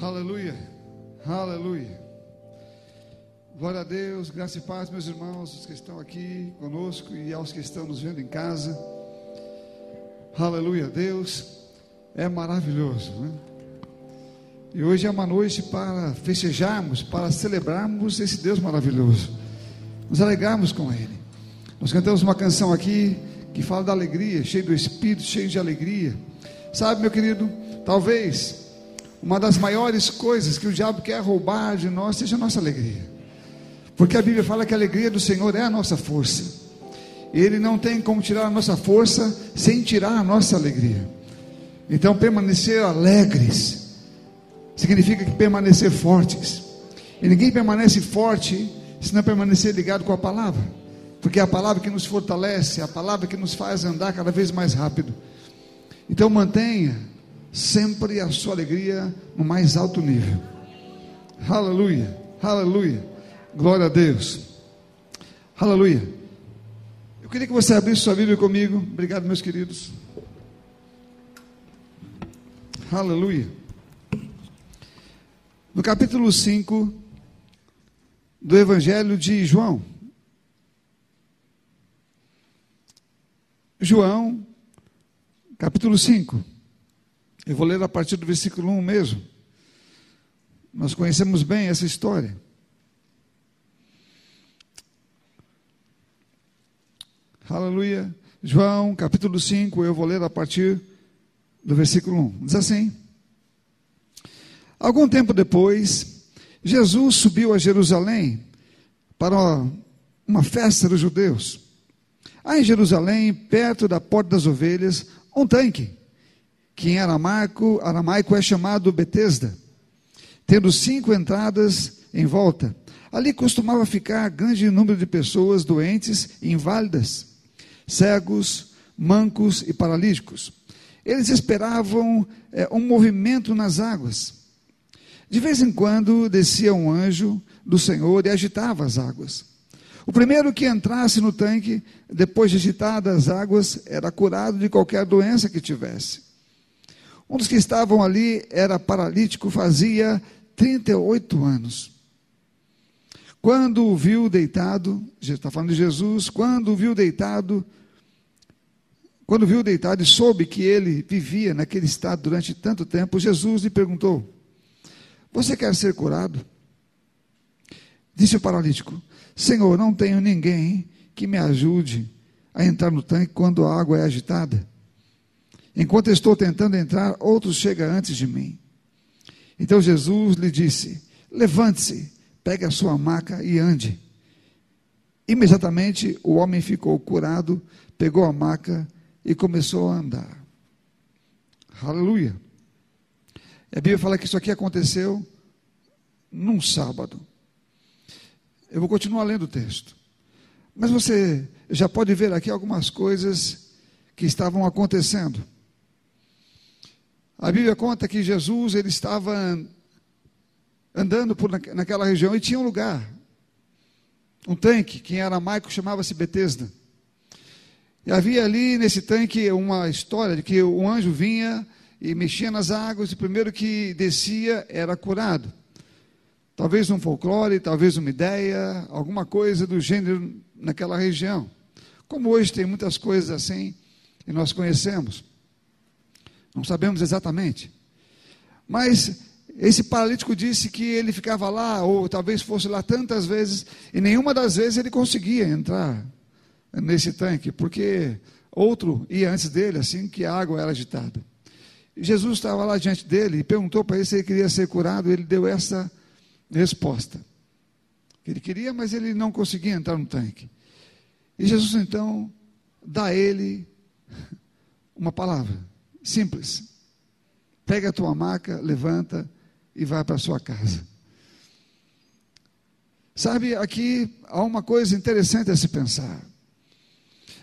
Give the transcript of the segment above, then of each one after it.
Aleluia, aleluia. Glória a Deus, graça e paz, meus irmãos, os que estão aqui conosco e aos que estão nos vendo em casa. Aleluia, Deus é maravilhoso, né? E hoje é uma noite para festejarmos, para celebrarmos esse Deus maravilhoso, nos alegrarmos com Ele. Nós cantamos uma canção aqui que fala da alegria, cheio do Espírito, cheio de alegria. Sabe, meu querido, talvez uma das maiores coisas que o diabo quer roubar de nós seja a nossa alegria. Porque a Bíblia fala que a alegria do Senhor é a nossa força. Ele não tem como tirar a nossa força sem tirar a nossa alegria. Então, permanecer alegres significa que permanecer fortes. E ninguém permanece forte se não permanecer ligado com a palavra. Porque é a palavra que nos fortalece, é a palavra que nos faz andar cada vez mais rápido. Então mantenha sempre a sua alegria no mais alto nível. Aleluia, aleluia, glória a Deus, aleluia. Eu queria que você abrisse sua Bíblia comigo, obrigado, meus queridos. Aleluia. No capítulo 5 do Evangelho de João. João, capítulo 5. Eu vou ler a partir do versículo 1 mesmo. Nós conhecemos bem essa história. Aleluia. João, capítulo 5, eu vou ler a partir do versículo 1. Diz assim: Algum tempo depois, Jesus subiu a Jerusalém para uma festa dos judeus. Há em Jerusalém, perto da porta das ovelhas, um tanque, que em aramaico, aramaico é chamado Betesda, tendo cinco entradas em volta. Ali costumava ficar grande número de pessoas doentes e inválidas, cegos, mancos e paralíticos. Eles esperavam é, um movimento nas águas. De vez em quando descia um anjo do Senhor e agitava as águas. O primeiro que entrasse no tanque, depois de agitadas as águas, era curado de qualquer doença que tivesse. Um dos que estavam ali era paralítico, fazia 38 anos. Quando o viu deitado, está falando de Jesus, quando o viu deitado, quando viu deitado e soube que ele vivia naquele estado durante tanto tempo, Jesus lhe perguntou: Você quer ser curado? Disse o paralítico: Senhor, não tenho ninguém que me ajude a entrar no tanque quando a água é agitada. Enquanto estou tentando entrar, outro chega antes de mim. Então Jesus lhe disse: Levante-se, pegue a sua maca e ande. Imediatamente o homem ficou curado, pegou a maca e começou a andar. Aleluia. A Bíblia fala que isso aqui aconteceu num sábado. Eu vou continuar lendo o texto. Mas você já pode ver aqui algumas coisas que estavam acontecendo. A Bíblia conta que Jesus ele estava andando por naquela região e tinha um lugar, um tanque, que em aramaico chamava-se Betesda. E havia ali nesse tanque uma história de que um anjo vinha e mexia nas águas, e o primeiro que descia era curado. Talvez um folclore, talvez uma ideia, alguma coisa do gênero naquela região. Como hoje tem muitas coisas assim, e nós conhecemos. Não sabemos exatamente. Mas esse paralítico disse que ele ficava lá, ou talvez fosse lá tantas vezes, e nenhuma das vezes ele conseguia entrar nesse tanque, porque outro ia antes dele, assim que a água era agitada. Jesus estava lá diante dele e perguntou para ele se ele queria ser curado, e ele deu essa resposta. Ele queria, mas ele não conseguia entrar no tanque. E Jesus então dá a ele uma palavra simples. Pega a tua maca, levanta e vai para a sua casa. Sabe, aqui há uma coisa interessante a se pensar.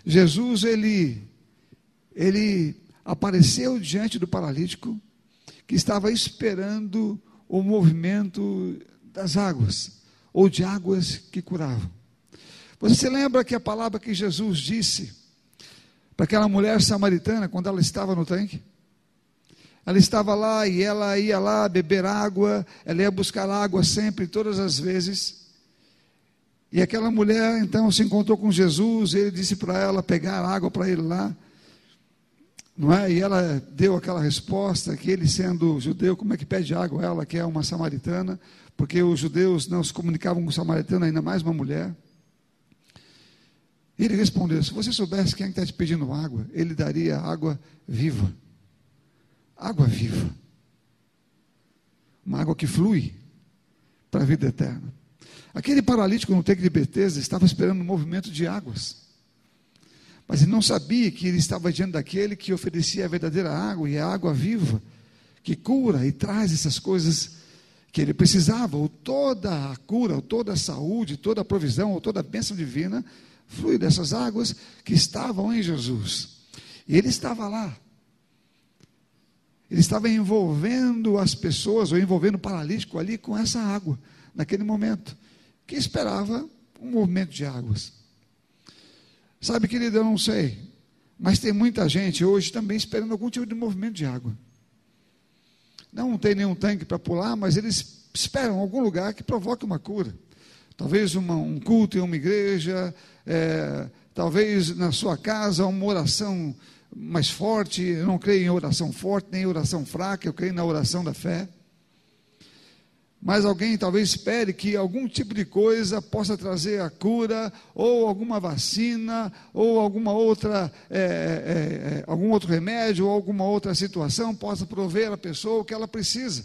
Jesus, ele, ele apareceu diante do paralítico que estava esperando o movimento das águas, ou de águas que curavam. Você se lembra que a palavra que Jesus disse para aquela mulher samaritana quando ela estava no tanque? Ela estava lá e ela ia lá beber água, ela ia buscar água sempre, todas as vezes. E aquela mulher então se encontrou com Jesus, ele disse para ela pegar água para ele lá. Não é? E ela deu aquela resposta que ele sendo judeu, como é que pede água? Ela que é uma samaritana, porque os judeus não se comunicavam com o samaritano, ainda mais uma mulher. Ele respondeu: Se você soubesse quem é está te pedindo água, ele daria água viva. Água viva. Uma água que flui para a vida eterna. Aquele paralítico no teco de Betesda estava esperando um movimento de águas. Mas ele não sabia que ele estava diante daquele que oferecia a verdadeira água e a água viva, que cura e traz essas coisas que ele precisava, ou toda a cura, ou toda a saúde, toda a provisão, ou toda a bênção divina flui dessas águas que estavam em Jesus. E ele estava lá. Ele estava envolvendo as pessoas, ou envolvendo o paralítico ali com essa água, naquele momento, que esperava um movimento de águas. Sabe, querido, eu não sei, mas tem muita gente hoje também esperando algum tipo de movimento de água. Não tem nenhum tanque para pular, mas eles esperam algum lugar que provoque uma cura. Talvez uma, um culto em uma igreja, é, talvez na sua casa uma oração mais forte. Eu não creio em oração forte, nem em oração fraca, eu creio na oração da fé. Mas alguém talvez espere que algum tipo de coisa possa trazer a cura, ou alguma vacina, ou alguma outra, é, é, é algum outro remédio, ou alguma outra situação possa prover a pessoa o que ela precisa.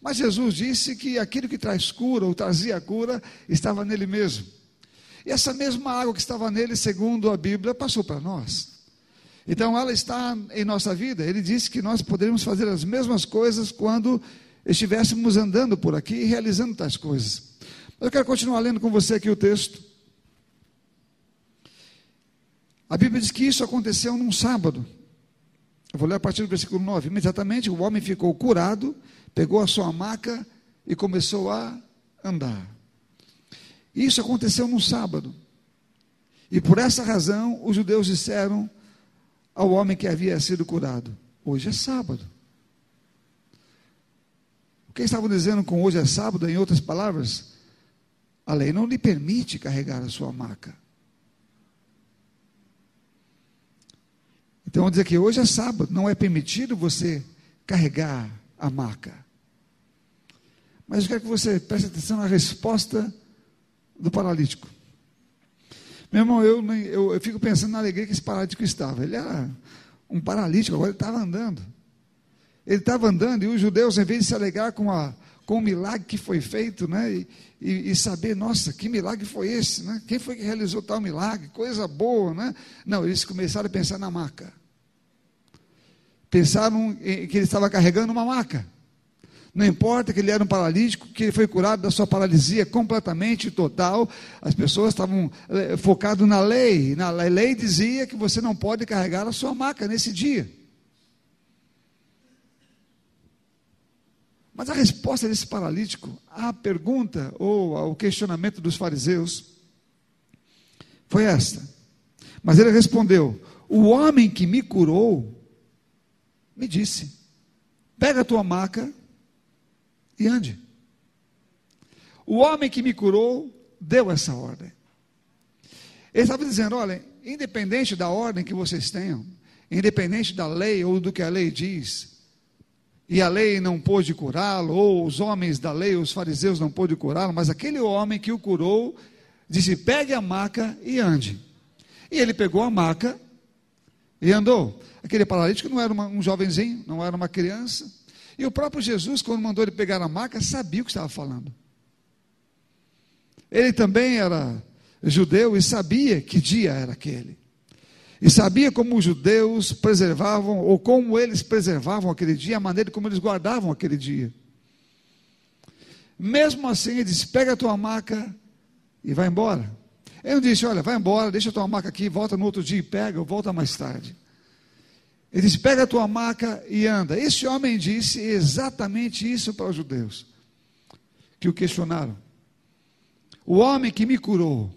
Mas Jesus disse que aquilo que traz cura, ou trazia cura, estava nele mesmo. E essa mesma água que estava nele, segundo a Bíblia, passou para nós. Então ela está em nossa vida. Ele disse que nós poderíamos fazer as mesmas coisas quando estivéssemos andando por aqui e realizando tais coisas. Mas eu quero continuar lendo com você aqui o texto. A Bíblia diz que isso aconteceu num sábado. Eu vou ler a partir do versículo 9. Imediatamente o homem ficou curado, pegou a sua maca e começou a andar. Isso aconteceu num sábado. E por essa razão, os judeus disseram ao homem que havia sido curado: Hoje é sábado. O que estavam dizendo com hoje é sábado, em outras palavras? A lei não lhe permite carregar a sua maca. Então, dizer que hoje é sábado, não é permitido você carregar a maca. Mas eu quero que você preste atenção na resposta do paralítico. Meu irmão, eu, eu, eu fico pensando na alegria que esse paralítico estava. Ele era um paralítico, agora ele estava andando. Ele estava andando e os judeus, em vez de se alegrar com, a, com o milagre que foi feito, né, e, e, e, saber, nossa, que milagre foi esse? Né? Quem foi que realizou tal milagre? Coisa boa, né? Não, eles começaram a pensar na maca. Pensaram que ele estava carregando uma maca. Não importa que ele era um paralítico, que ele foi curado da sua paralisia completamente total. As pessoas estavam eh, focadas na lei. Na lei dizia que você não pode carregar a sua maca nesse dia. Mas a resposta desse paralítico à pergunta ou ao questionamento dos fariseus foi esta. Mas ele respondeu: O homem que me curou me disse: Pega a tua maca e ande. O homem que me curou deu essa ordem. Ele estava dizendo: olha, independente da ordem que vocês tenham, independente da lei ou do que a lei diz, e a lei não pôde curá-lo, ou os homens da lei, os fariseus não pôde curá-lo, mas aquele homem que o curou disse: pegue a maca e ande. E ele pegou a maca e andou. Aquele paralítico não era uma, um jovenzinho, não era uma criança, e o próprio Jesus, quando mandou ele pegar a maca, sabia o que estava falando. Ele também era judeu e sabia que dia era aquele. E sabia como os judeus preservavam, ou como eles preservavam aquele dia, a maneira como eles guardavam aquele dia. Mesmo assim, ele disse: pega a tua maca e vai embora. Ele não disse: olha, vai embora, deixa a tua maca aqui, volta no outro dia e pega, ou volta mais tarde. Ele disse: pega a tua maca e anda. Esse homem disse exatamente isso para os judeus, que o questionaram. O homem que me curou.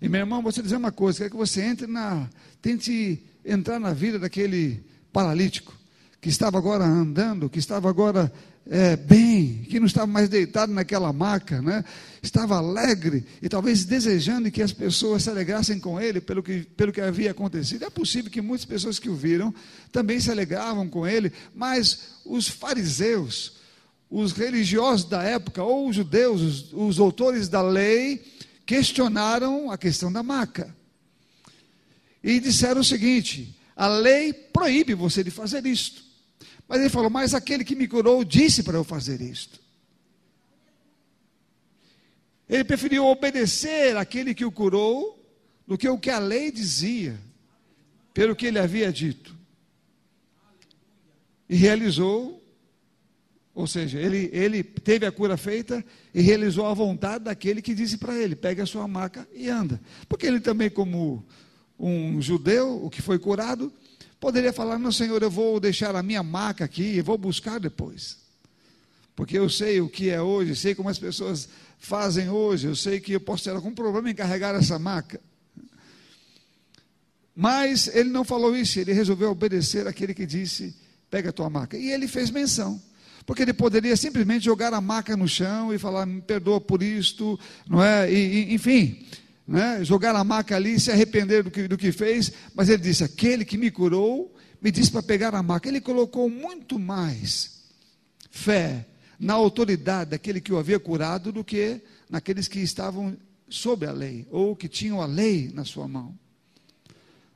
E meu irmão, vou te dizer uma coisa: quer que você entre na. Tente entrar na vida daquele paralítico. que estava agora andando, que estava agora é, bem, que não estava mais deitado naquela maca, né? estava alegre e talvez desejando que as pessoas se alegrassem com ele pelo que, pelo que havia acontecido. É possível que muitas pessoas que o viram também se alegravam com ele, mas os fariseus, os religiosos da época, ou os judeus, os, os autores da lei, questionaram a questão da maca. E disseram o seguinte: a lei proíbe você de fazer isto. Mas ele falou: Mas aquele que me curou disse para eu fazer isto. Ele preferiu obedecer aquele que o curou do que o que a lei dizia, pelo que ele havia dito. E realizou, ou seja, ele, ele teve a cura feita e realizou a vontade daquele que disse para ele: pegue a sua maca e anda. Porque ele também, como um judeu, o que foi curado, Poderia falar, não, Senhor, eu vou deixar a minha maca aqui e vou buscar depois. Porque eu sei o que é hoje, sei como as pessoas fazem hoje, eu sei que eu posso ter algum problema em carregar essa maca. Mas ele não falou isso, ele resolveu obedecer aquele que disse: pega a tua maca. E ele fez menção. Porque ele poderia simplesmente jogar a maca no chão e falar, me perdoa por isto, não é? E, e, enfim, né, jogar a maca ali, se arrepender do que, do que fez, mas ele disse: aquele que me curou, me disse para pegar a maca. Ele colocou muito mais fé na autoridade daquele que o havia curado do que naqueles que estavam sob a lei, ou que tinham a lei na sua mão,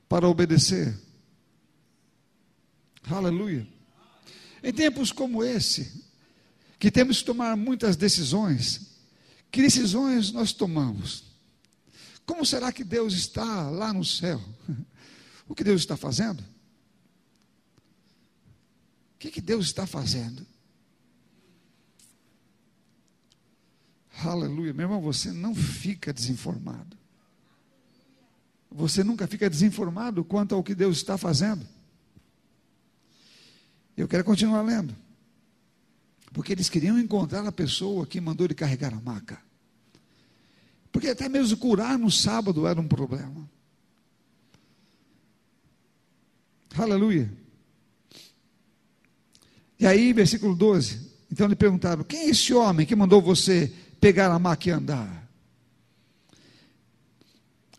para obedecer. Aleluia. Em tempos como esse, que temos que tomar muitas decisões, que decisões nós tomamos? Como será que Deus está lá no céu? O que Deus está fazendo? O que, que Deus está fazendo? Aleluia, meu irmão, você não fica desinformado. Você nunca fica desinformado quanto ao que Deus está fazendo. Eu quero continuar lendo. Porque eles queriam encontrar a pessoa que mandou ele carregar a maca. Porque até mesmo curar no sábado era um problema. Aleluia. E aí, versículo 12. Então lhe perguntaram: Quem é esse homem que mandou você pegar a maca e andar?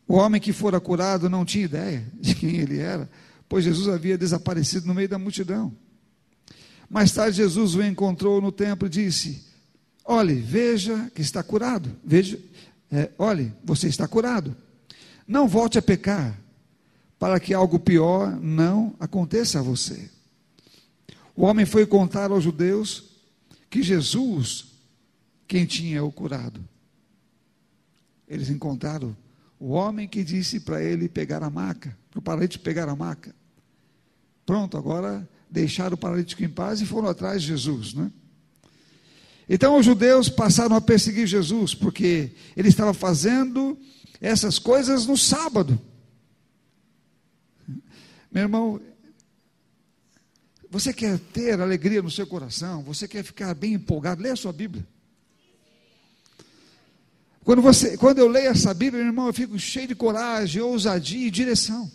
O homem que fora curado não tinha ideia de quem ele era, pois Jesus havia desaparecido no meio da multidão. Mais tarde, Jesus o encontrou no templo e disse: Olhe, veja que está curado. Veja, é, olhe, você está curado. Não volte a pecar, para que algo pior não aconteça a você. O homem foi contar aos judeus que Jesus, quem tinha o curado. Eles encontraram o homem que disse para ele pegar a maca, para o paralítico pegar a maca. Pronto, agora deixaram o paralítico em paz e foram atrás de Jesus, né? Então os judeus passaram a perseguir Jesus, porque ele estava fazendo essas coisas no sábado. Meu irmão, você quer ter alegria no seu coração, você quer ficar bem empolgado, leia a sua Bíblia. Quando, você, quando eu leio essa Bíblia, meu irmão, eu fico cheio de coragem, ousadia e direção.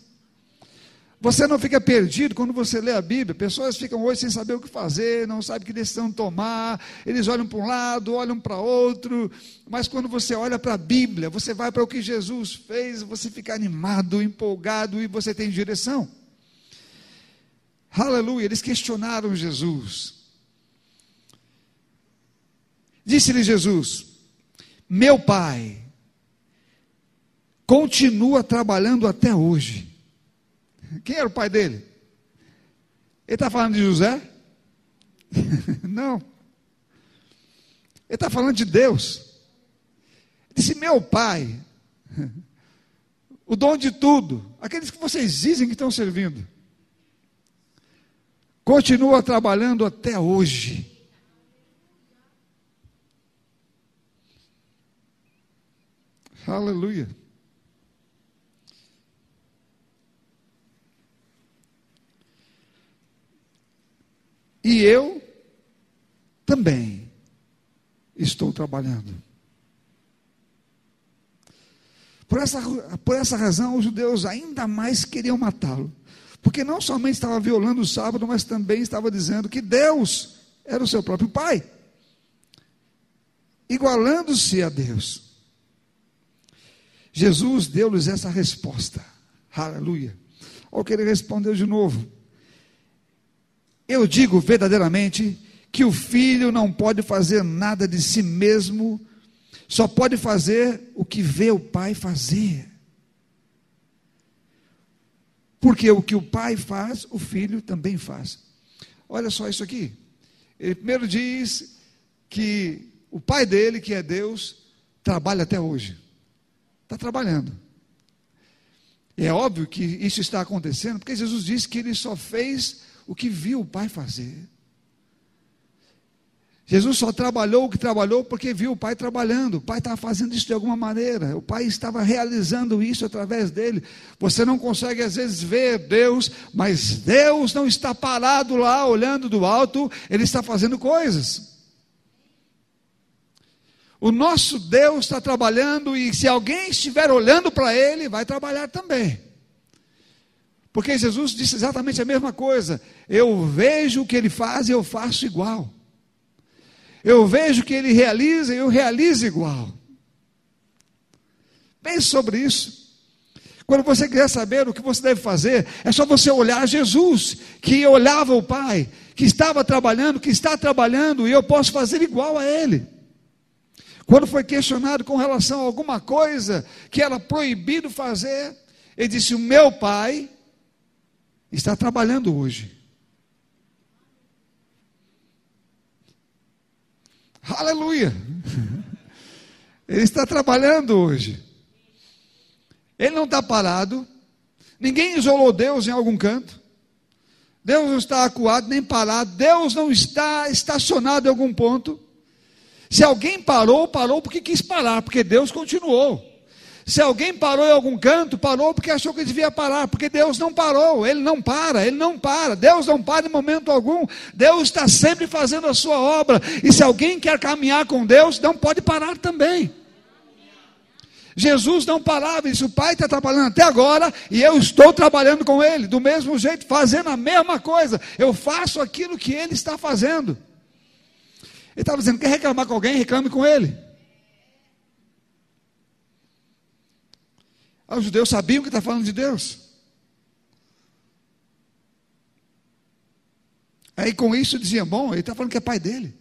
Você não fica perdido quando você lê a Bíblia. Pessoas ficam hoje sem saber o que fazer, não sabem que decisão tomar. Eles olham para um lado, olham para outro. Mas quando você olha para a Bíblia, você vai para o que Jesus fez, você fica animado, empolgado e você tem direção. Aleluia. Eles questionaram Jesus. Disse-lhe Jesus: Meu pai continua trabalhando até hoje quem era o pai dele? Ele está falando de José? Não. Ele está falando de Deus. Ele disse: Meu pai, o dom de tudo, aqueles que vocês dizem que estão servindo, continua trabalhando até hoje. Aleluia. E eu também estou trabalhando. Por essa, por essa razão, os judeus ainda mais queriam matá-lo, Porque não somente estava violando o sábado, mas também estava dizendo que Deus era o seu próprio pai, igualando-se a Deus. Jesus deu-lhes essa resposta. Aleluia. Olha o que ele respondeu de novo. Eu digo verdadeiramente que o filho não pode fazer nada de si mesmo, só pode fazer o que vê o pai fazer. Porque o que o pai faz, o filho também faz. Olha só isso aqui. Ele primeiro diz que o pai dele, que é Deus, trabalha até hoje. Está trabalhando. É óbvio que isso está acontecendo, porque Jesus disse que ele só fez o que viu o pai fazer. Jesus só trabalhou o que trabalhou porque viu o pai trabalhando. O pai estava fazendo isso de alguma maneira. O pai estava realizando isso através dele. Você não consegue às vezes ver Deus, mas Deus não está parado lá olhando do alto, ele está fazendo coisas. O nosso Deus está trabalhando e se alguém estiver olhando para ele, vai trabalhar também. Porque Jesus disse exatamente a mesma coisa. Eu vejo o que ele faz e eu faço igual. Eu vejo que ele realiza e eu realizo igual. Pense sobre isso. Quando você quiser saber o que você deve fazer, é só você olhar Jesus, que olhava o Pai, que estava trabalhando, que está trabalhando, e eu posso fazer igual a Ele. Quando foi questionado com relação a alguma coisa que era proibido fazer, ele disse: O meu Pai está trabalhando hoje. Aleluia! Ele está trabalhando hoje. Ele não está parado. Ninguém isolou Deus em algum canto. Deus não está acuado nem parado. Deus não está estacionado em algum ponto. Se alguém parou, parou porque quis parar, porque Deus continuou. Se alguém parou em algum canto, parou porque achou que devia parar, porque Deus não parou, Ele não para, Ele não para, Deus não para em momento algum, Deus está sempre fazendo a sua obra, e se alguém quer caminhar com Deus, não pode parar também. Jesus não parava, disse: O Pai está trabalhando até agora e eu estou trabalhando com Ele, do mesmo jeito, fazendo a mesma coisa. Eu faço aquilo que Ele está fazendo. Ele estava dizendo: Quer reclamar com alguém? Reclame com Ele. Ah, os judeus sabiam que está falando de Deus. Aí com isso dizia: Bom, ele está falando que é pai dele.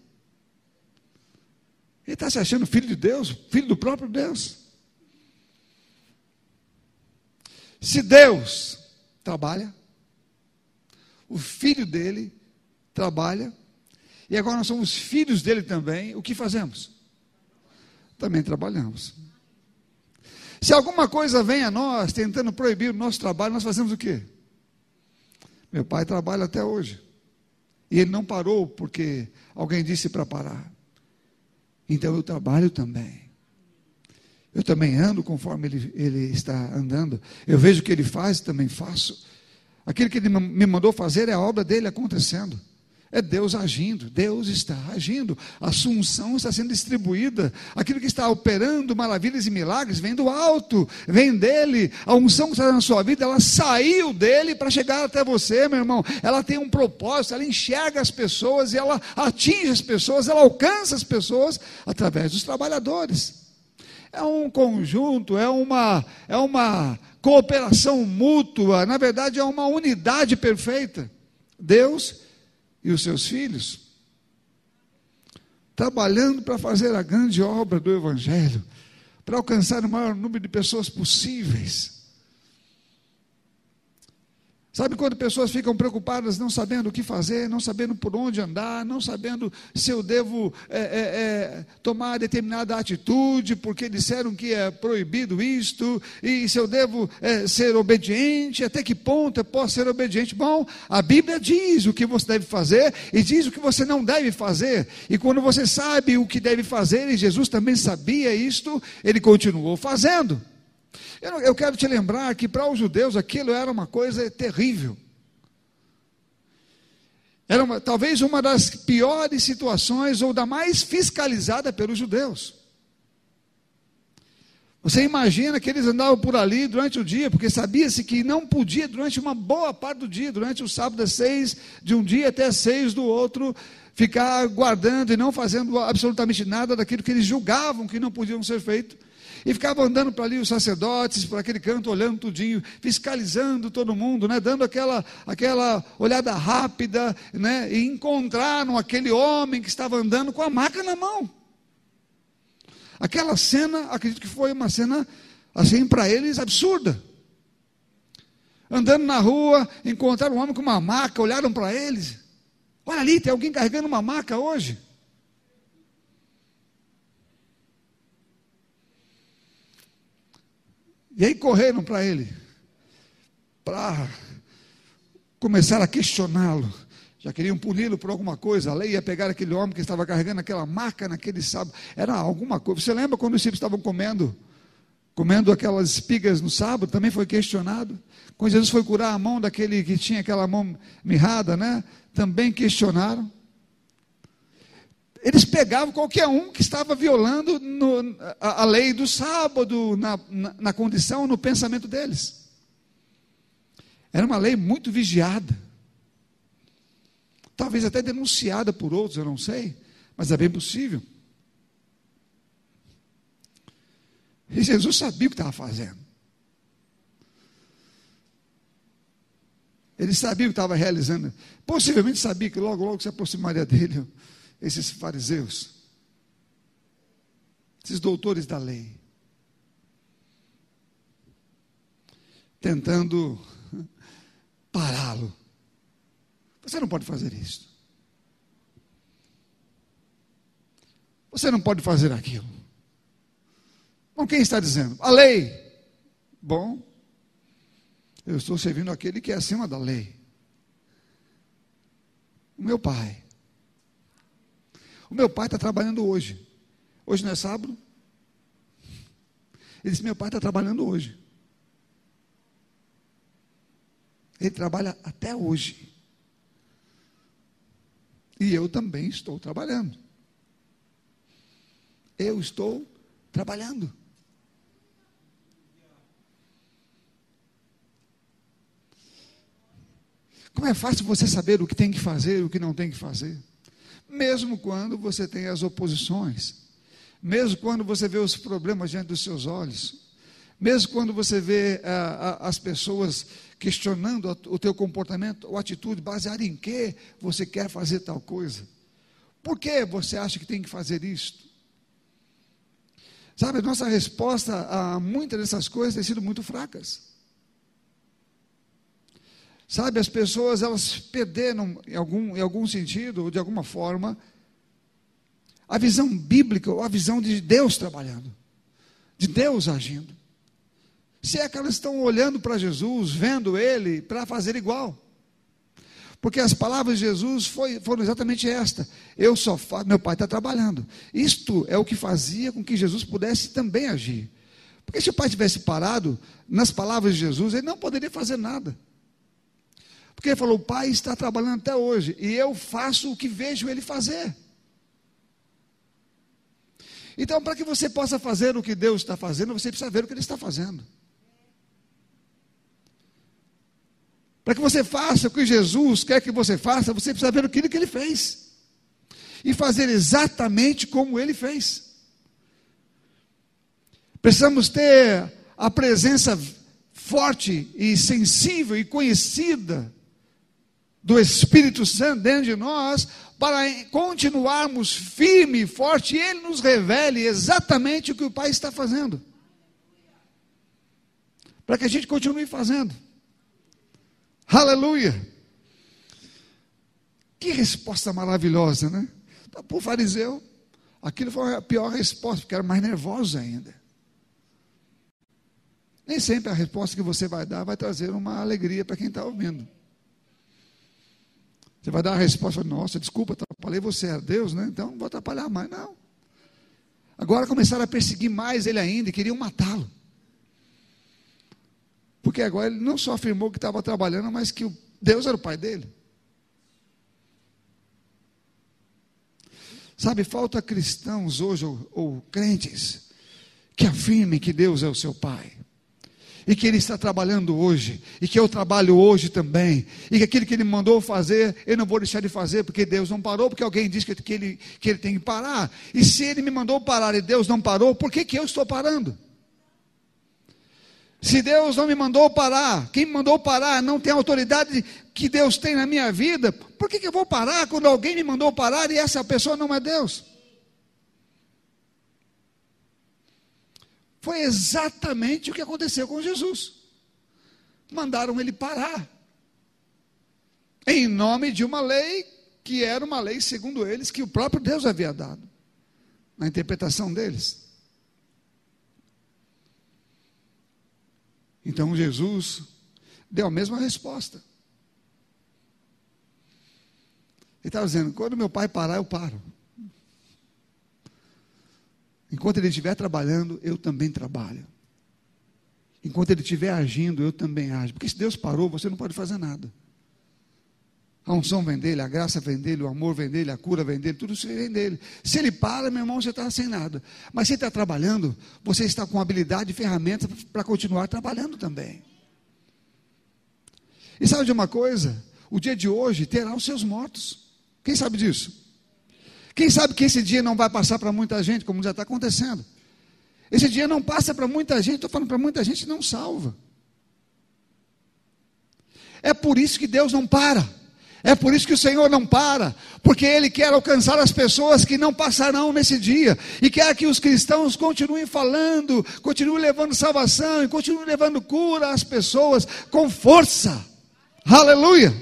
Ele está se achando filho de Deus, filho do próprio Deus. Se Deus trabalha, o filho dele trabalha, e agora nós somos filhos dele também, o que fazemos? Também trabalhamos. Se alguma coisa vem a nós tentando proibir o nosso trabalho, nós fazemos o quê? Meu pai trabalha até hoje. E ele não parou porque alguém disse para parar. Então eu trabalho também. Eu também ando conforme ele, ele está andando. Eu vejo o que ele faz, também faço. Aquilo que ele me mandou fazer é a obra dele acontecendo. É Deus agindo, Deus está agindo, a assunção está sendo distribuída, aquilo que está operando maravilhas e milagres vem do alto, vem dele, a unção que está na sua vida, ela saiu dele para chegar até você, meu irmão. Ela tem um propósito, ela enxerga as pessoas e ela atinge as pessoas, ela alcança as pessoas através dos trabalhadores. É um conjunto, é uma, é uma cooperação mútua, na verdade é uma unidade perfeita. Deus e os seus filhos, trabalhando para fazer a grande obra do Evangelho, para alcançar o maior número de pessoas possíveis. Sabe quando pessoas ficam preocupadas, não sabendo o que fazer, não sabendo por onde andar, não sabendo se eu devo é, é, é, tomar determinada atitude, porque disseram que é proibido isto, e se eu devo é, ser obediente, até que ponto eu posso ser obediente? Bom, a Bíblia diz o que você deve fazer e diz o que você não deve fazer, e quando você sabe o que deve fazer, e Jesus também sabia isto, ele continuou fazendo. Eu, eu quero te lembrar que para os judeus aquilo era uma coisa terrível. Era uma, talvez uma das piores situações, ou da mais fiscalizada pelos judeus. Você imagina que eles andavam por ali durante o dia, porque sabia-se que não podia durante uma boa parte do dia, durante o sábado das seis de um dia até seis do outro, ficar guardando e não fazendo absolutamente nada daquilo que eles julgavam que não podiam ser feito. E ficavam andando para ali os sacerdotes, para aquele canto, olhando tudinho, fiscalizando todo mundo, né, dando aquela, aquela olhada rápida, né, e encontraram aquele homem que estava andando com a maca na mão. Aquela cena, acredito que foi uma cena, assim, para eles absurda. Andando na rua, encontraram um homem com uma maca, olharam para eles. Olha ali, tem alguém carregando uma maca hoje. E aí correram para ele, para começar a questioná-lo. Já queriam puni-lo por alguma coisa. A lei ia pegar aquele homem que estava carregando aquela maca naquele sábado. Era alguma coisa. Você lembra quando os discípulos estavam comendo? Comendo aquelas espigas no sábado, também foi questionado. Quando Jesus foi curar a mão daquele que tinha aquela mão mirrada, né? Também questionaram. Eles pegavam qualquer um que estava violando no, a, a, lei do sábado, na, na, na condição, no pensamento deles. Era uma lei muito vigiada talvez até denunciada por outros, eu não sei, mas é bem possível. E Jesus sabia o que estava fazendo. Ele sabia o que estava realizando. Possivelmente sabia que logo, logo se aproximaria dele esses fariseus, esses doutores da lei, tentando pará-lo. Você não pode fazer isso. Você não pode fazer aquilo. Bom, quem está dizendo? A lei. Bom, eu estou servindo aquele que é acima da lei. O meu pai. O meu pai está trabalhando hoje. Hoje não é sábado? Ele disse: Meu pai está trabalhando hoje. Ele trabalha até hoje. E eu também estou trabalhando. Eu estou trabalhando. Como é fácil você saber o que tem que fazer e o que não tem que fazer? Mesmo quando você tem as oposições, mesmo quando você vê os problemas diante dos seus olhos, mesmo quando você vê ah, as pessoas questionando o teu comportamento ou atitude, baseado em que você quer fazer tal coisa. Por que você acha que tem que fazer isto? Sabe, a nossa resposta a muitas dessas coisas tem sido muito fracas. Sabe, as pessoas elas perderam em algum, em algum sentido, ou de alguma forma, a visão bíblica ou a visão de Deus trabalhando, de Deus agindo. Se é que elas estão olhando para Jesus, vendo Ele, para fazer igual. Porque as palavras de Jesus foi, foram exatamente esta: Eu só faço, meu pai está trabalhando. Isto é o que fazia com que Jesus pudesse também agir. Porque se o pai tivesse parado nas palavras de Jesus, ele não poderia fazer nada. Porque ele falou: O pai está trabalhando até hoje, e eu faço o que vejo ele fazer. Então, para que você possa fazer o que Deus está fazendo, você precisa ver o que ele está fazendo. Para que você faça o que Jesus quer que você faça, você precisa ver aquilo que ele fez. E fazer exatamente como ele fez. Precisamos ter a presença forte e sensível e conhecida do Espírito Santo dentro de nós para continuarmos firme e forte e ele nos revele exatamente o que o Pai está fazendo. Para que a gente continue fazendo. Aleluia! Que resposta maravilhosa, né? Então, Para o fariseu, aquilo foi a pior resposta, porque era mais nervoso ainda. Nem sempre a resposta que você vai dar vai trazer uma alegria para quem está ouvindo. Você vai dar a resposta, nossa, desculpa, atrapalhei você, é Deus, né? Então não vou atrapalhar mais, não. Agora começaram a perseguir mais ele ainda e queriam matá-lo. Porque agora ele não só afirmou que estava trabalhando, mas que Deus era o pai dele. Sabe, falta cristãos hoje, ou, ou crentes, que afirme que Deus é o seu Pai. E que Ele está trabalhando hoje, e que eu trabalho hoje também, e que aquilo que Ele mandou fazer, eu não vou deixar de fazer, porque Deus não parou, porque alguém disse que, ele, que ele tem que parar. E se Ele me mandou parar e Deus não parou, por que, que eu estou parando? Se Deus não me mandou parar, quem me mandou parar não tem a autoridade que Deus tem na minha vida, por que, que eu vou parar quando alguém me mandou parar e essa pessoa não é Deus? Foi exatamente o que aconteceu com Jesus. Mandaram ele parar, em nome de uma lei que era uma lei, segundo eles, que o próprio Deus havia dado, na interpretação deles. Então Jesus deu a mesma resposta. Ele estava dizendo: quando meu pai parar, eu paro. Enquanto ele estiver trabalhando, eu também trabalho. Enquanto ele estiver agindo, eu também ajo. Porque se Deus parou, você não pode fazer nada. A unção vem dele, a graça vem dele, o amor vem dele, a cura vem dele, tudo isso vem dele. Se ele para, meu irmão, você está sem nada. Mas se ele está trabalhando, você está com habilidade e ferramentas para continuar trabalhando também. E sabe de uma coisa? O dia de hoje terá os seus mortos. Quem sabe disso? Quem sabe que esse dia não vai passar para muita gente, como já está acontecendo? Esse dia não passa para muita gente, estou falando para muita gente, não salva. É por isso que Deus não para. É por isso que o Senhor não para, porque Ele quer alcançar as pessoas que não passarão nesse dia, e quer que os cristãos continuem falando, continuem levando salvação, e continuem levando cura às pessoas com força. Aleluia!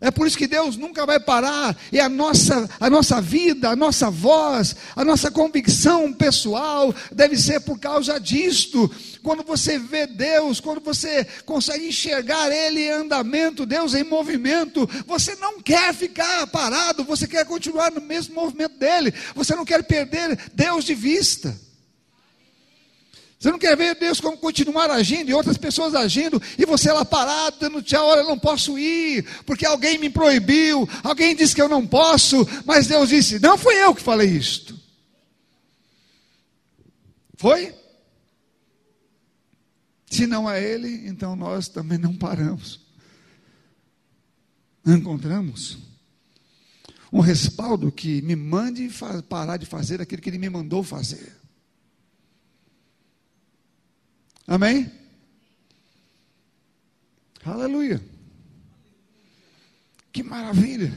É por isso que Deus nunca vai parar, e a nossa, a nossa vida, a nossa voz, a nossa convicção pessoal deve ser por causa disto. Quando você vê Deus, quando você consegue enxergar Ele em andamento, Deus em movimento, você não quer ficar parado, você quer continuar no mesmo movimento dele, você não quer perder Deus de vista. Você não quer ver Deus como continuar agindo e outras pessoas agindo e você lá parado, dando tchau, olha, eu não posso ir, porque alguém me proibiu, alguém disse que eu não posso, mas Deus disse: não fui eu que falei isto. Foi? Se não é Ele, então nós também não paramos. Não encontramos um respaldo que me mande parar de fazer aquilo que Ele me mandou fazer. Amém? Aleluia. Que maravilha.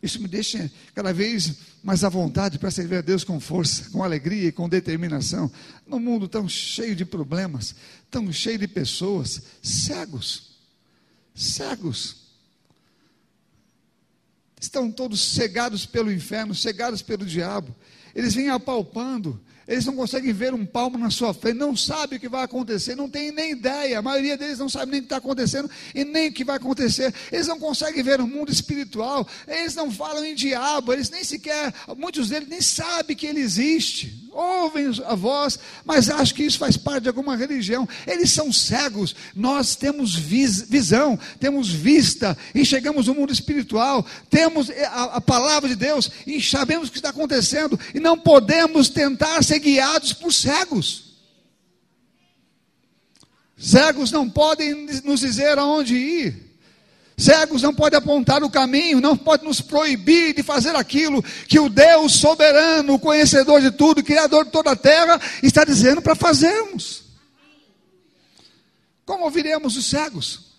Isso me deixa cada vez mais à vontade para servir a Deus com força, com alegria e com determinação. Num mundo tão cheio de problemas, tão cheio de pessoas cegos, cegos. Estão todos cegados pelo inferno, cegados pelo diabo. Eles vêm apalpando eles não conseguem ver um palmo na sua frente, não sabem o que vai acontecer, não tem nem ideia. A maioria deles não sabe nem o que está acontecendo e nem o que vai acontecer. Eles não conseguem ver o mundo espiritual, eles não falam em diabo, eles nem sequer, muitos deles nem sabem que ele existe. Ouvem a voz, mas acham que isso faz parte de alguma religião. Eles são cegos. Nós temos vis, visão, temos vista, enxergamos o mundo espiritual, temos a, a palavra de Deus e sabemos o que está acontecendo e não podemos tentar ser guiados por cegos. Cegos não podem nos dizer aonde ir. Cegos não podem apontar o caminho, não pode nos proibir de fazer aquilo que o Deus soberano, conhecedor de tudo, criador de toda a terra, está dizendo para fazermos. Como ouviremos os cegos?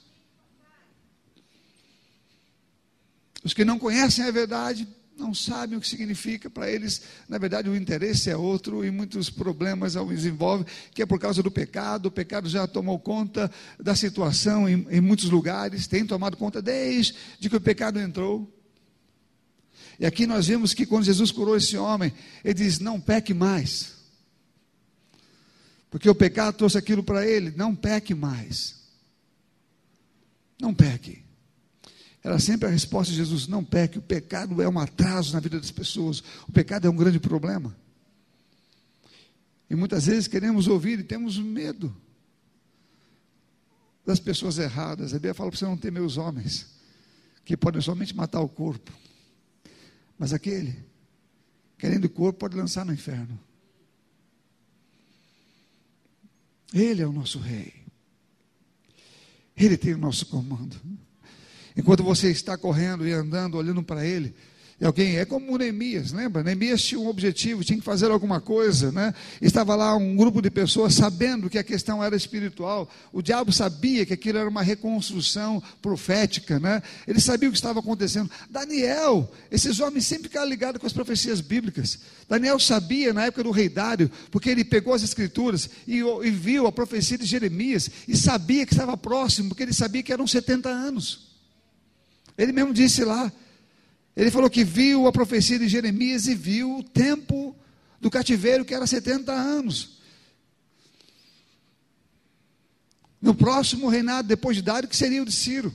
Os que não conhecem a verdade não sabem o que significa, para eles, na verdade, o interesse é outro e muitos problemas os envolvem, que é por causa do pecado. O pecado já tomou conta da situação em, em muitos lugares, tem tomado conta desde que o pecado entrou. E aqui nós vemos que quando Jesus curou esse homem, ele diz: Não peque mais. Porque o pecado trouxe aquilo para ele: Não peque mais. Não peque. Era sempre a resposta de Jesus: não peque, o pecado é um atraso na vida das pessoas, o pecado é um grande problema. E muitas vezes queremos ouvir e temos medo das pessoas erradas. A Bíblia fala para você não temer os homens, que podem somente matar o corpo, mas aquele querendo o corpo, pode lançar no inferno. Ele é o nosso rei. Ele tem o nosso comando. Enquanto você está correndo e andando, olhando para Ele, e alguém, é como Neemias, lembra? Neemias tinha um objetivo, tinha que fazer alguma coisa, né? Estava lá um grupo de pessoas sabendo que a questão era espiritual. O diabo sabia que aquilo era uma reconstrução profética, né? Ele sabia o que estava acontecendo. Daniel, esses homens sempre ficaram ligados com as profecias bíblicas. Daniel sabia na época do rei Dário, porque ele pegou as escrituras e, e viu a profecia de Jeremias e sabia que estava próximo, porque ele sabia que eram 70 anos. Ele mesmo disse lá, ele falou que viu a profecia de Jeremias e viu o tempo do cativeiro, que era 70 anos. No próximo reinado, depois de Dário, que seria o de Ciro.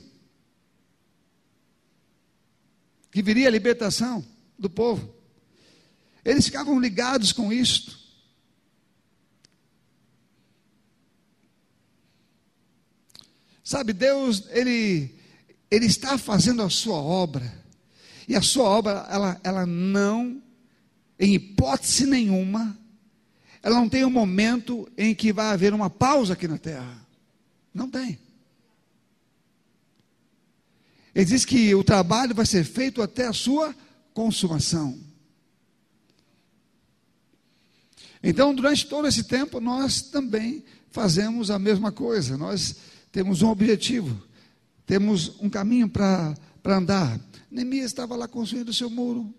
Que viria a libertação do povo. Eles ficavam ligados com isto. Sabe, Deus, Ele, Ele está fazendo a sua obra e a sua obra, ela, ela não, em hipótese nenhuma, ela não tem um momento em que vai haver uma pausa aqui na terra. Não tem. Ele diz que o trabalho vai ser feito até a sua consumação. Então, durante todo esse tempo, nós também fazemos a mesma coisa. Nós temos um objetivo, temos um caminho para andar. Neemias estava lá construindo o seu muro,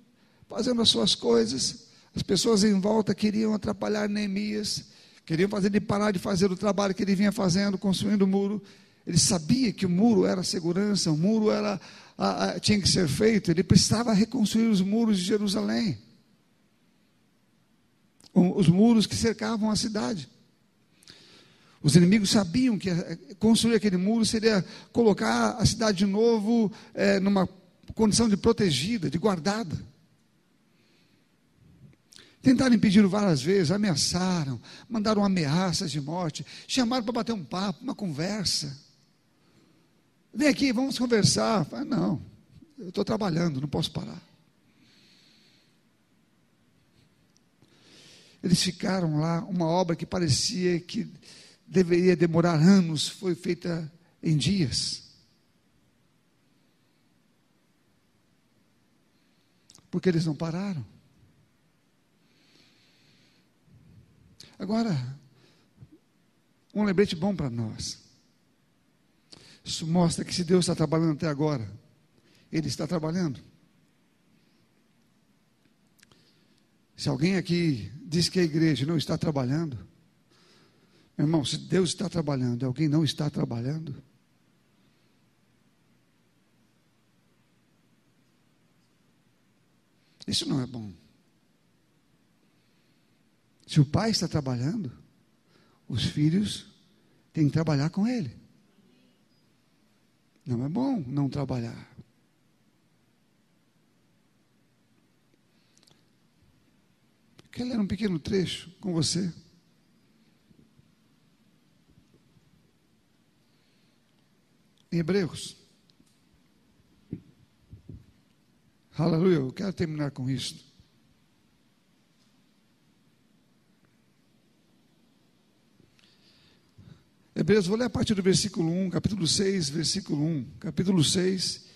fazendo as suas coisas. As pessoas em volta queriam atrapalhar Neemias, queriam fazer ele parar de fazer o trabalho que ele vinha fazendo, construindo o muro. Ele sabia que o muro era segurança, o muro era, a, a, tinha que ser feito, ele precisava reconstruir os muros de Jerusalém. Os muros que cercavam a cidade. Os inimigos sabiam que eh, construir aquele muro seria colocar a cidade de novo é, numa condição de protegida, de guardada. Tentaram impedir várias vezes, ameaçaram, mandaram ameaças de morte, chamaram para bater um papo, uma conversa. Vem aqui, vamos conversar. Não, eu estou trabalhando, não posso parar. Eles ficaram lá, uma obra que parecia que deveria demorar anos, foi feita em dias. Porque eles não pararam. Agora, um lembrete bom para nós. Isso mostra que se Deus está trabalhando até agora, Ele está trabalhando. Se alguém aqui diz que a igreja não está trabalhando, irmão, se Deus está trabalhando alguém não está trabalhando, Isso não é bom. Se o pai está trabalhando, os filhos têm que trabalhar com ele. Não é bom não trabalhar. Quero ler um pequeno trecho com você. Em Hebreus. Aleluia, eu quero terminar com isso. Hebreus, vou ler a partir do versículo 1, capítulo 6, versículo 1. Capítulo 6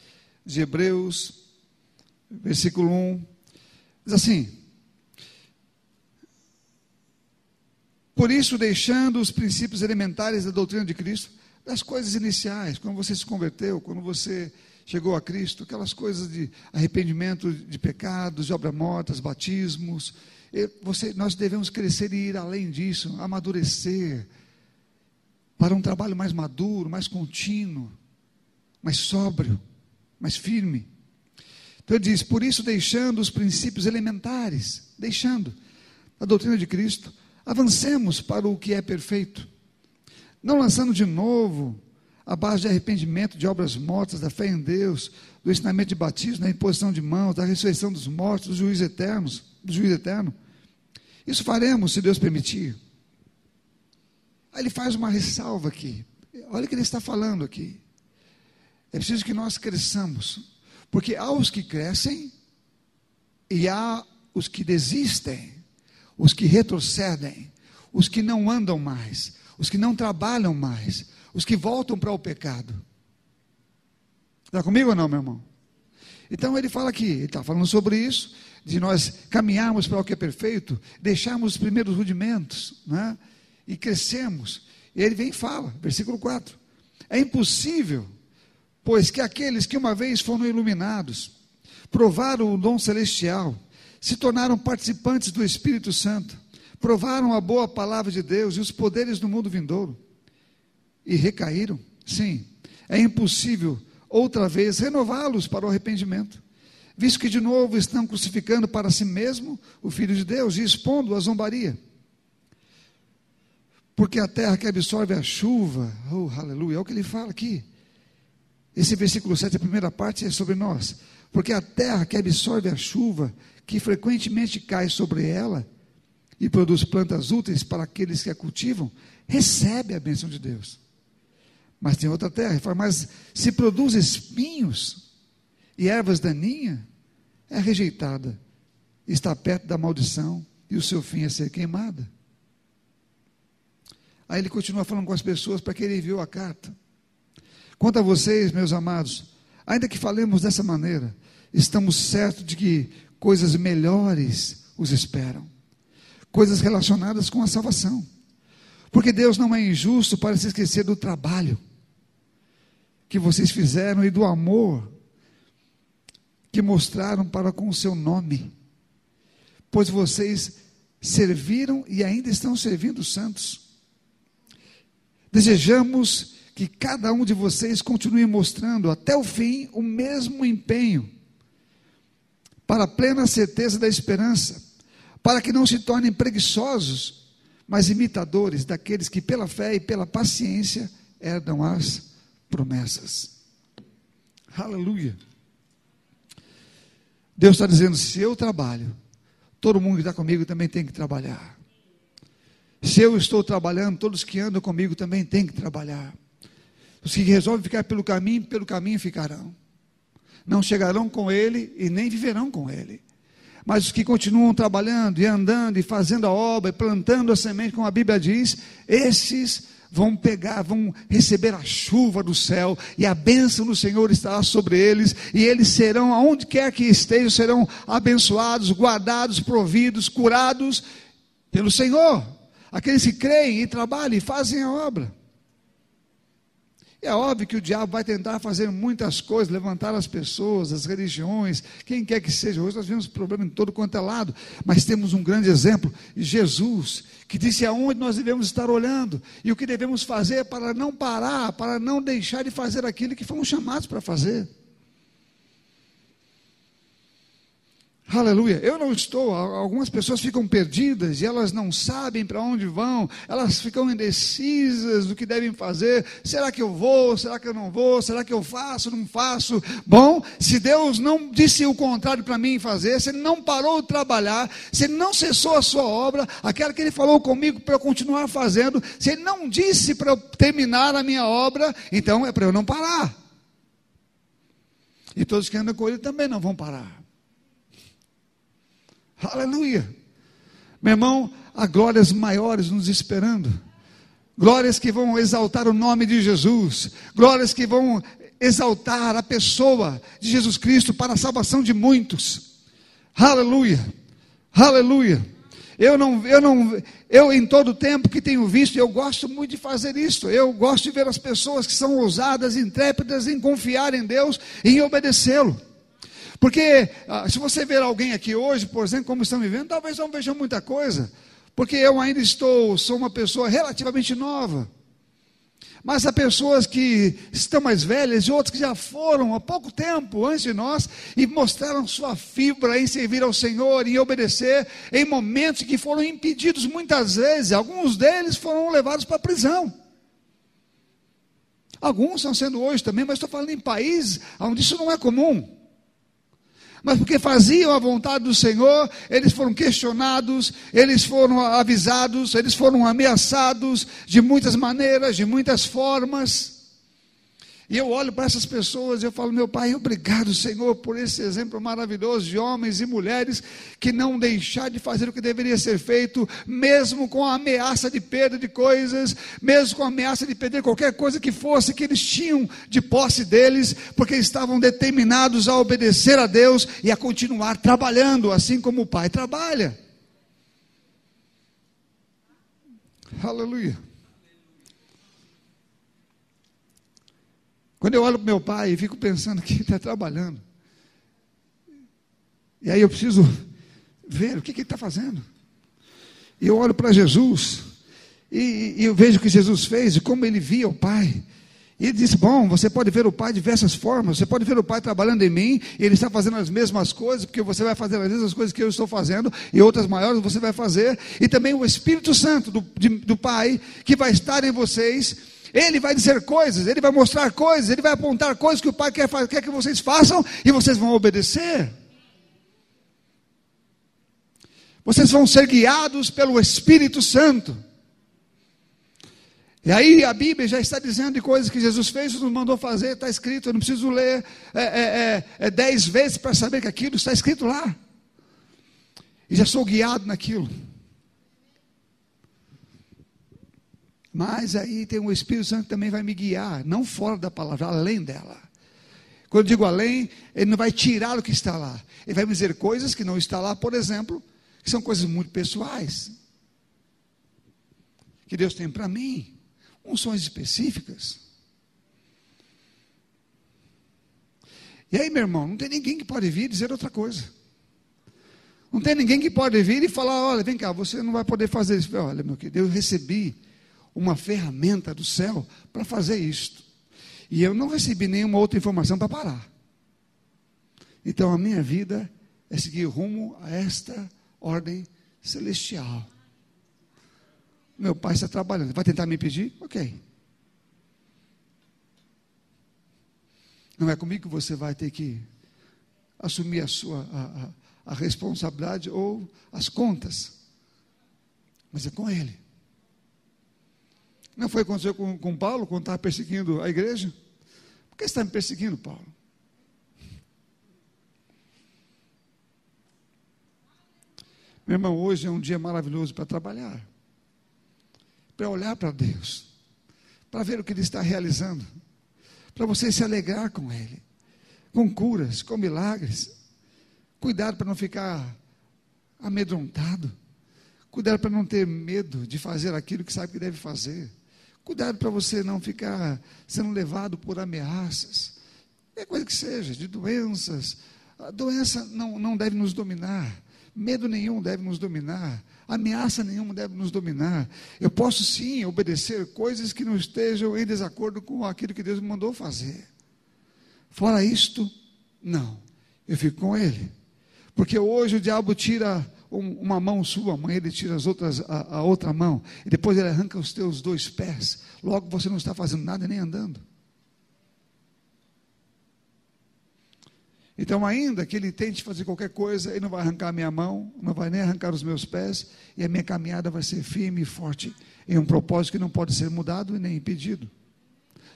de Hebreus, versículo 1. Diz assim: Por isso, deixando os princípios elementares da doutrina de Cristo, das coisas iniciais, quando você se converteu, quando você chegou a Cristo, aquelas coisas de arrependimento de pecados, de obras mortas, batismos. Você, nós devemos crescer e ir além disso, amadurecer para um trabalho mais maduro, mais contínuo, mais sóbrio, mais firme. Então ele diz: por isso, deixando os princípios elementares, deixando a doutrina de Cristo, avancemos para o que é perfeito, não lançando de novo a base de arrependimento, de obras mortas, da fé em Deus, do ensinamento de batismo, da imposição de mãos, da ressurreição dos mortos, do juízo eterno, do juízo eterno. Isso faremos, se Deus permitir. Aí ele faz uma ressalva aqui. Olha o que ele está falando aqui. É preciso que nós cresçamos, porque há os que crescem e há os que desistem, os que retrocedem, os que não andam mais, os que não trabalham mais, os que voltam para o pecado. Está comigo ou não, meu irmão? Então ele fala aqui, ele está falando sobre isso, de nós caminharmos para o que é perfeito, deixarmos os primeiros rudimentos, né? e crescemos. E ele vem e fala, versículo 4: É impossível, pois que aqueles que uma vez foram iluminados, provaram o dom celestial, se tornaram participantes do Espírito Santo, provaram a boa palavra de Deus e os poderes do mundo vindouro, e recaíram. Sim, é impossível outra vez renová-los para o arrependimento, visto que de novo estão crucificando para si mesmo o Filho de Deus e expondo a zombaria. Porque a terra que absorve a chuva, oh aleluia, é o que ele fala aqui. Esse versículo 7, a primeira parte é sobre nós. Porque a terra que absorve a chuva, que frequentemente cai sobre ela, e produz plantas úteis para aqueles que a cultivam, recebe a bênção de Deus. Mas tem outra terra, mas se produz espinhos e ervas daninhas, é rejeitada, está perto da maldição, e o seu fim é ser queimada. Aí ele continua falando com as pessoas para que ele enviou a carta. Quanto a vocês, meus amados, ainda que falemos dessa maneira, estamos certos de que coisas melhores os esperam coisas relacionadas com a salvação. Porque Deus não é injusto para se esquecer do trabalho que vocês fizeram e do amor que mostraram para com o seu nome. Pois vocês serviram e ainda estão servindo os santos. Desejamos que cada um de vocês continue mostrando até o fim o mesmo empenho, para a plena certeza da esperança, para que não se tornem preguiçosos, mas imitadores daqueles que pela fé e pela paciência herdam as promessas. Aleluia. Deus está dizendo: se eu trabalho, todo mundo que está comigo também tem que trabalhar. Se eu estou trabalhando, todos que andam comigo também têm que trabalhar. Os que resolvem ficar pelo caminho, pelo caminho ficarão. Não chegarão com ele e nem viverão com ele. Mas os que continuam trabalhando e andando e fazendo a obra e plantando a semente, como a Bíblia diz, esses vão pegar, vão receber a chuva do céu, e a bênção do Senhor estará sobre eles, e eles serão, aonde quer que estejam, serão abençoados, guardados, providos, curados pelo Senhor. Aqueles que creem e trabalham e fazem a obra. É óbvio que o diabo vai tentar fazer muitas coisas, levantar as pessoas, as religiões, quem quer que seja. Hoje nós vemos problema em todo quanto é lado, mas temos um grande exemplo, Jesus, que disse aonde nós devemos estar olhando e o que devemos fazer para não parar, para não deixar de fazer aquilo que fomos chamados para fazer. Aleluia. Eu não estou. Algumas pessoas ficam perdidas e elas não sabem para onde vão, elas ficam indecisas do que devem fazer. Será que eu vou? Será que eu não vou? Será que eu faço? Não faço? Bom, se Deus não disse o contrário para mim fazer, se Ele não parou de trabalhar, se Ele não cessou a sua obra, aquela que Ele falou comigo para eu continuar fazendo, se Ele não disse para eu terminar a minha obra, então é para eu não parar. E todos que andam com Ele também não vão parar. Aleluia. Meu irmão, há glórias maiores nos esperando. Glórias que vão exaltar o nome de Jesus. Glórias que vão exaltar a pessoa de Jesus Cristo para a salvação de muitos. Aleluia. Aleluia. Eu não, eu não, eu em todo tempo que tenho visto, eu gosto muito de fazer isso. Eu gosto de ver as pessoas que são ousadas, intrépidas em confiar em Deus e em obedecê-lo. Porque ah, se você ver alguém aqui hoje, por exemplo, como estão vivendo, talvez não vejam muita coisa. Porque eu ainda estou, sou uma pessoa relativamente nova. Mas há pessoas que estão mais velhas e outras que já foram há pouco tempo antes de nós e mostraram sua fibra em servir ao Senhor e obedecer em momentos que foram impedidos muitas vezes. Alguns deles foram levados para a prisão. Alguns estão sendo hoje também, mas estou falando em países onde isso não é comum mas porque faziam a vontade do Senhor, eles foram questionados, eles foram avisados, eles foram ameaçados de muitas maneiras, de muitas formas. E eu olho para essas pessoas e eu falo, meu pai, obrigado, Senhor, por esse exemplo maravilhoso de homens e mulheres que não deixaram de fazer o que deveria ser feito, mesmo com a ameaça de perda de coisas, mesmo com a ameaça de perder qualquer coisa que fosse que eles tinham de posse deles, porque estavam determinados a obedecer a Deus e a continuar trabalhando, assim como o pai trabalha. Aleluia. Quando eu olho para meu pai e fico pensando que ele está trabalhando, e aí eu preciso ver o que, que ele está fazendo. E eu olho para Jesus, e, e, eu vejo o que Jesus fez, e como ele via o Pai. E ele disse: Bom, você pode ver o Pai de diversas formas, você pode ver o Pai trabalhando em mim, ele está fazendo as mesmas coisas, porque você vai fazer as mesmas coisas que eu estou fazendo, e outras maiores você vai fazer, e também o Espírito Santo do, de, do Pai, que vai estar em vocês ele vai dizer coisas, ele vai mostrar coisas, ele vai apontar coisas que o Pai quer, quer que vocês façam e vocês vão obedecer. Vocês vão ser guiados pelo Espírito Santo. E aí a Bíblia já está dizendo de coisas que Jesus fez, nos mandou fazer, está escrito, eu não preciso ler é, é, é, é dez vezes para saber que aquilo está escrito lá. E já sou guiado naquilo. Mas aí tem o Espírito Santo que também vai me guiar, não fora da palavra, além dela. Quando eu digo além, ele não vai tirar o que está lá. Ele vai me dizer coisas que não está lá, por exemplo, que são coisas muito pessoais. Que Deus tem para mim, unções específicas. E aí, meu irmão, não tem ninguém que pode vir dizer outra coisa. Não tem ninguém que pode vir e falar: olha, vem cá, você não vai poder fazer isso. Olha, meu querido, eu recebi uma ferramenta do céu para fazer isto. E eu não recebi nenhuma outra informação para parar. Então a minha vida é seguir rumo a esta ordem celestial. Meu pai está trabalhando. Vai tentar me impedir? Ok. Não é comigo que você vai ter que assumir a sua a, a, a responsabilidade ou as contas. Mas é com ele. Não foi acontecer com, com Paulo quando estava perseguindo a igreja? Por que você está me perseguindo, Paulo? Meu irmão, hoje é um dia maravilhoso para trabalhar, para olhar para Deus, para ver o que Ele está realizando, para você se alegrar com Ele, com curas, com milagres. Cuidado para não ficar amedrontado, cuidado para não ter medo de fazer aquilo que sabe que deve fazer. Cuidado para você não ficar sendo levado por ameaças, qualquer coisa que seja, de doenças. A doença não, não deve nos dominar, medo nenhum deve nos dominar, ameaça nenhuma deve nos dominar. Eu posso sim obedecer coisas que não estejam em desacordo com aquilo que Deus me mandou fazer. Fora isto, não, eu fico com Ele, porque hoje o diabo tira uma mão sua, amanhã ele tira as outras, a, a, outra mão, e depois ele arranca os teus dois pés. Logo você não está fazendo nada nem andando. Então, ainda que ele tente fazer qualquer coisa, ele não vai arrancar a minha mão, não vai nem arrancar os meus pés, e a minha caminhada vai ser firme e forte em um propósito que não pode ser mudado e nem impedido.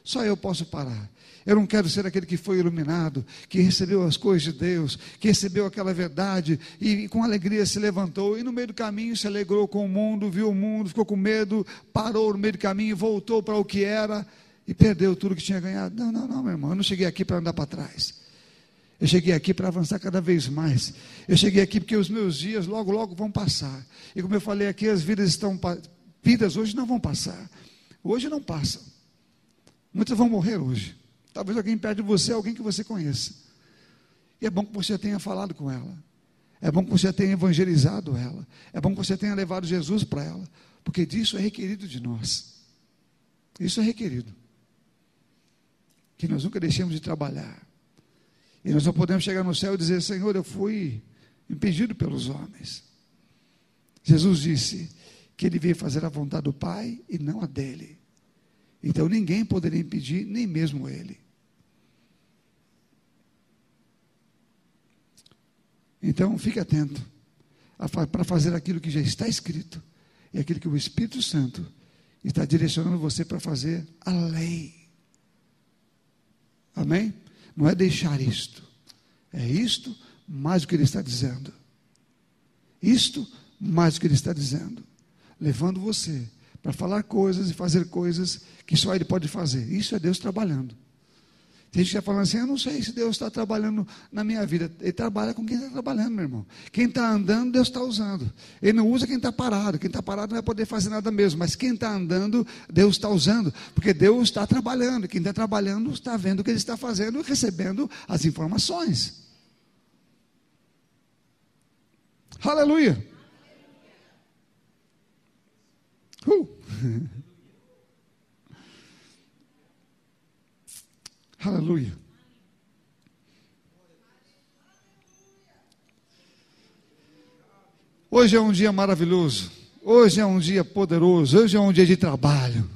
Só eu posso parar. Eu não quero ser aquele que foi iluminado, que recebeu as coisas de Deus, que recebeu aquela verdade e, e com alegria se levantou e no meio do caminho se alegrou com o mundo, viu o mundo, ficou com medo, parou no meio do caminho, voltou para o que era e perdeu tudo que tinha ganhado. Não, não, não, meu irmão, eu não cheguei aqui para andar para trás. Eu cheguei aqui para avançar cada vez mais. Eu cheguei aqui porque os meus dias logo, logo vão passar. E como eu falei aqui, as vidas estão vidas hoje não vão passar. Hoje não passam. Muitas vão morrer hoje. Talvez alguém perto de você, alguém que você conheça. E é bom que você tenha falado com ela. É bom que você tenha evangelizado ela. É bom que você tenha levado Jesus para ela. Porque disso é requerido de nós. Isso é requerido. Que nós nunca deixemos de trabalhar. E nós não podemos chegar no céu e dizer: Senhor, eu fui impedido pelos homens. Jesus disse que ele veio fazer a vontade do Pai e não a dele. Então ninguém poderia impedir, nem mesmo ele. Então fique atento para fazer aquilo que já está escrito e aquilo que o Espírito Santo está direcionando você para fazer a lei. Amém? Não é deixar isto. É isto mais o que ele está dizendo. Isto mais o que ele está dizendo. Levando você para falar coisas e fazer coisas que só ele pode fazer. Isso é Deus trabalhando. Tem gente que está falando assim, eu não sei se Deus está trabalhando na minha vida. Ele trabalha com quem está trabalhando, meu irmão. Quem está andando, Deus está usando. Ele não usa quem está parado. Quem está parado não vai poder fazer nada mesmo. Mas quem está andando, Deus está usando. Porque Deus está trabalhando. Quem está trabalhando está vendo o que ele está fazendo e recebendo as informações. Aleluia. Uh. Aleluia. Hoje é um dia maravilhoso. Hoje é um dia poderoso. Hoje é um dia de trabalho.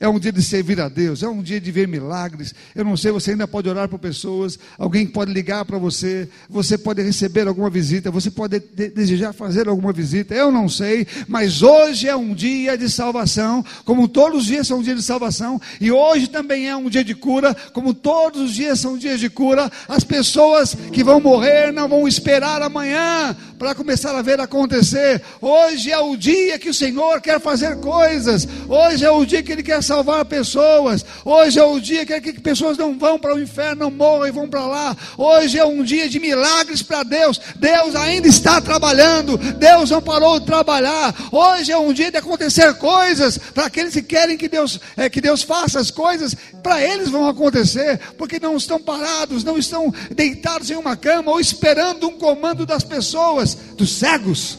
É um dia de servir a Deus, é um dia de ver milagres. Eu não sei, você ainda pode orar por pessoas, alguém pode ligar para você, você pode receber alguma visita, você pode de desejar fazer alguma visita. Eu não sei, mas hoje é um dia de salvação, como todos os dias são um dia de salvação, e hoje também é um dia de cura, como todos os dias são dias de cura. As pessoas que vão morrer não vão esperar amanhã para começar a ver acontecer. Hoje é o dia que o Senhor quer fazer coisas. Hoje é o dia que Ele quer salvar pessoas. Hoje é o dia que, que pessoas não vão para o inferno, não morram e vão para lá. Hoje é um dia de milagres para Deus. Deus ainda está trabalhando. Deus não parou de trabalhar. Hoje é um dia de acontecer coisas para aqueles que querem que Deus, é, que Deus faça as coisas. Para eles vão acontecer, porque não estão parados, não estão deitados em uma cama ou esperando um comando das pessoas, dos cegos.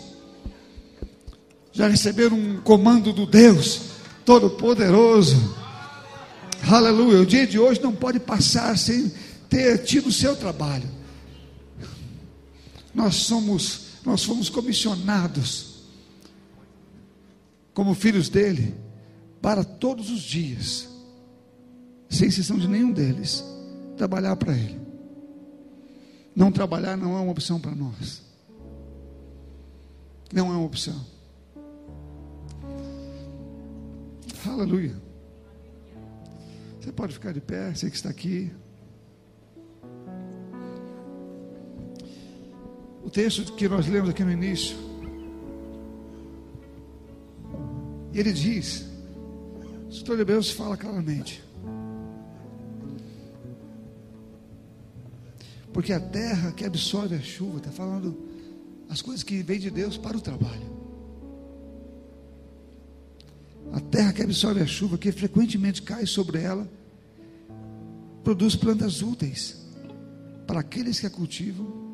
Já receberam um comando do Deus Todo-Poderoso. Aleluia. O dia de hoje não pode passar sem ter tido o seu trabalho. Nós somos, nós fomos comissionados como filhos dele para todos os dias, sem exceção de nenhum deles, trabalhar para ele. Não trabalhar não é uma opção para nós. Não é uma opção. Aleluia. Você pode ficar de pé, você que está aqui. O texto que nós lemos aqui no início, ele diz, o Senhor de Deus fala claramente, porque a terra que absorve a chuva, está falando as coisas que vêm de Deus para o trabalho. A terra que absorve a chuva, que frequentemente cai sobre ela, produz plantas úteis para aqueles que a cultivam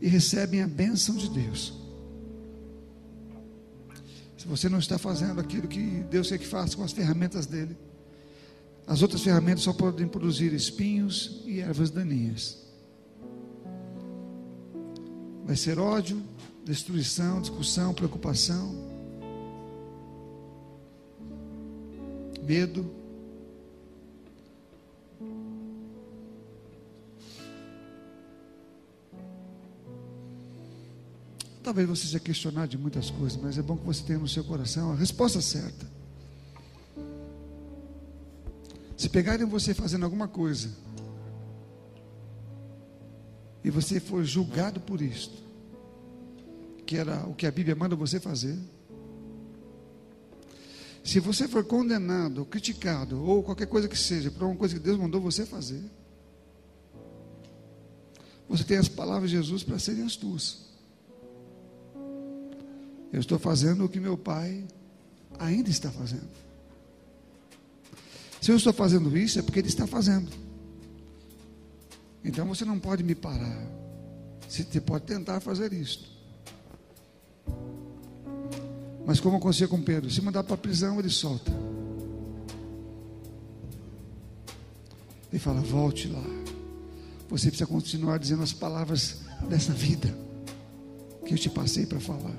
e recebem a bênção de Deus. Se você não está fazendo aquilo que Deus quer que faça com as ferramentas dele, as outras ferramentas só podem produzir espinhos e ervas daninhas. Vai ser ódio, destruição, discussão, preocupação. medo. Talvez você seja questionado de muitas coisas, mas é bom que você tenha no seu coração a resposta certa. Se pegarem você fazendo alguma coisa e você for julgado por isto, que era o que a Bíblia manda você fazer, se você for condenado, criticado, ou qualquer coisa que seja, por uma coisa que Deus mandou você fazer, você tem as palavras de Jesus para serem as tuas. Eu estou fazendo o que meu pai ainda está fazendo. Se eu estou fazendo isso, é porque ele está fazendo. Então você não pode me parar. Você pode tentar fazer isso. Mas como acontecia com Pedro, se mandar para a prisão, ele solta. Ele fala: volte lá. Você precisa continuar dizendo as palavras dessa vida que eu te passei para falar.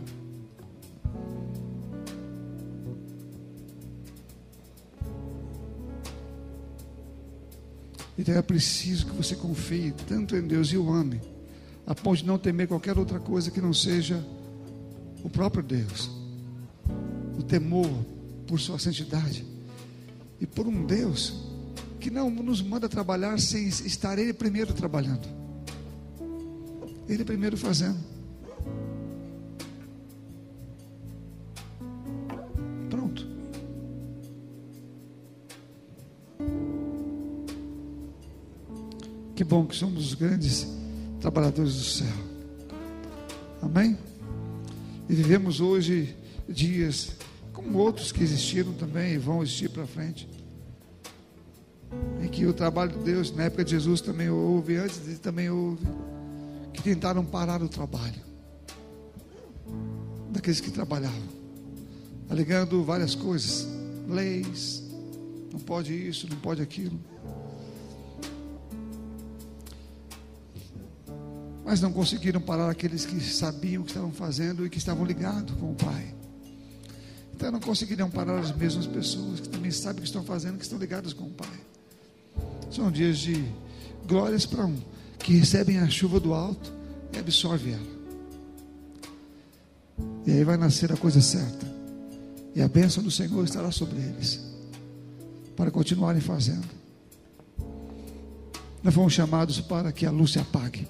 Então é preciso que você confie tanto em Deus e o ame, a ponto de não temer qualquer outra coisa que não seja o próprio Deus o temor por sua santidade e por um Deus que não nos manda trabalhar sem estar Ele primeiro trabalhando, Ele primeiro fazendo. Bom que somos os grandes trabalhadores do céu. Amém? E vivemos hoje dias como outros que existiram também e vão existir para frente. Em que o trabalho de Deus, na época de Jesus também houve, antes dele também houve, que tentaram parar o trabalho daqueles que trabalhavam, alegando várias coisas, leis, não pode isso, não pode aquilo. Mas não conseguiram parar aqueles que sabiam o que estavam fazendo e que estavam ligados com o Pai. Então não conseguiriam parar as mesmas pessoas que também sabem o que estão fazendo, que estão ligadas com o Pai. São dias de glórias para um que recebem a chuva do alto e absorve ela. E aí vai nascer a coisa certa. E a bênção do Senhor estará sobre eles. Para continuarem fazendo. Nós fomos chamados para que a luz se apague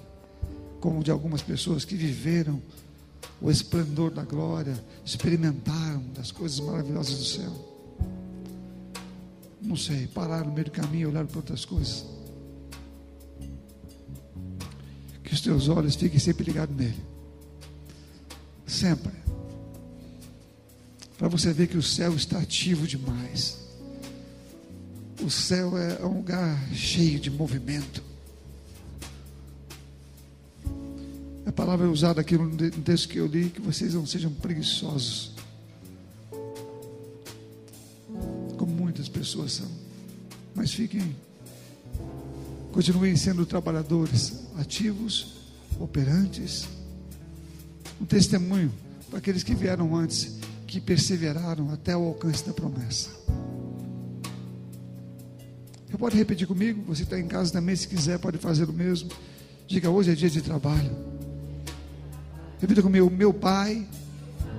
como de algumas pessoas que viveram o esplendor da glória, experimentaram das coisas maravilhosas do céu. Não sei, pararam no meio do caminho e olharam para outras coisas. Que os teus olhos fiquem sempre ligados nele. Sempre. Para você ver que o céu está ativo demais. O céu é um lugar cheio de movimento. Palavra é usada aqui no texto que eu li, que vocês não sejam preguiçosos. Como muitas pessoas são. Mas fiquem, continuem sendo trabalhadores, ativos, operantes. Um testemunho para aqueles que vieram antes, que perseveraram até o alcance da promessa. Pode repetir comigo? Você está em casa também, se quiser, pode fazer o mesmo. Diga: hoje é dia de trabalho. Repita comigo: meu pai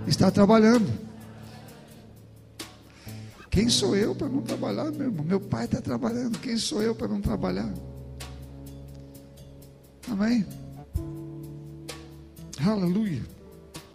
está trabalhando. Quem sou eu para não trabalhar, meu irmão? Meu pai está trabalhando. Quem sou eu para não trabalhar? Amém? Aleluia.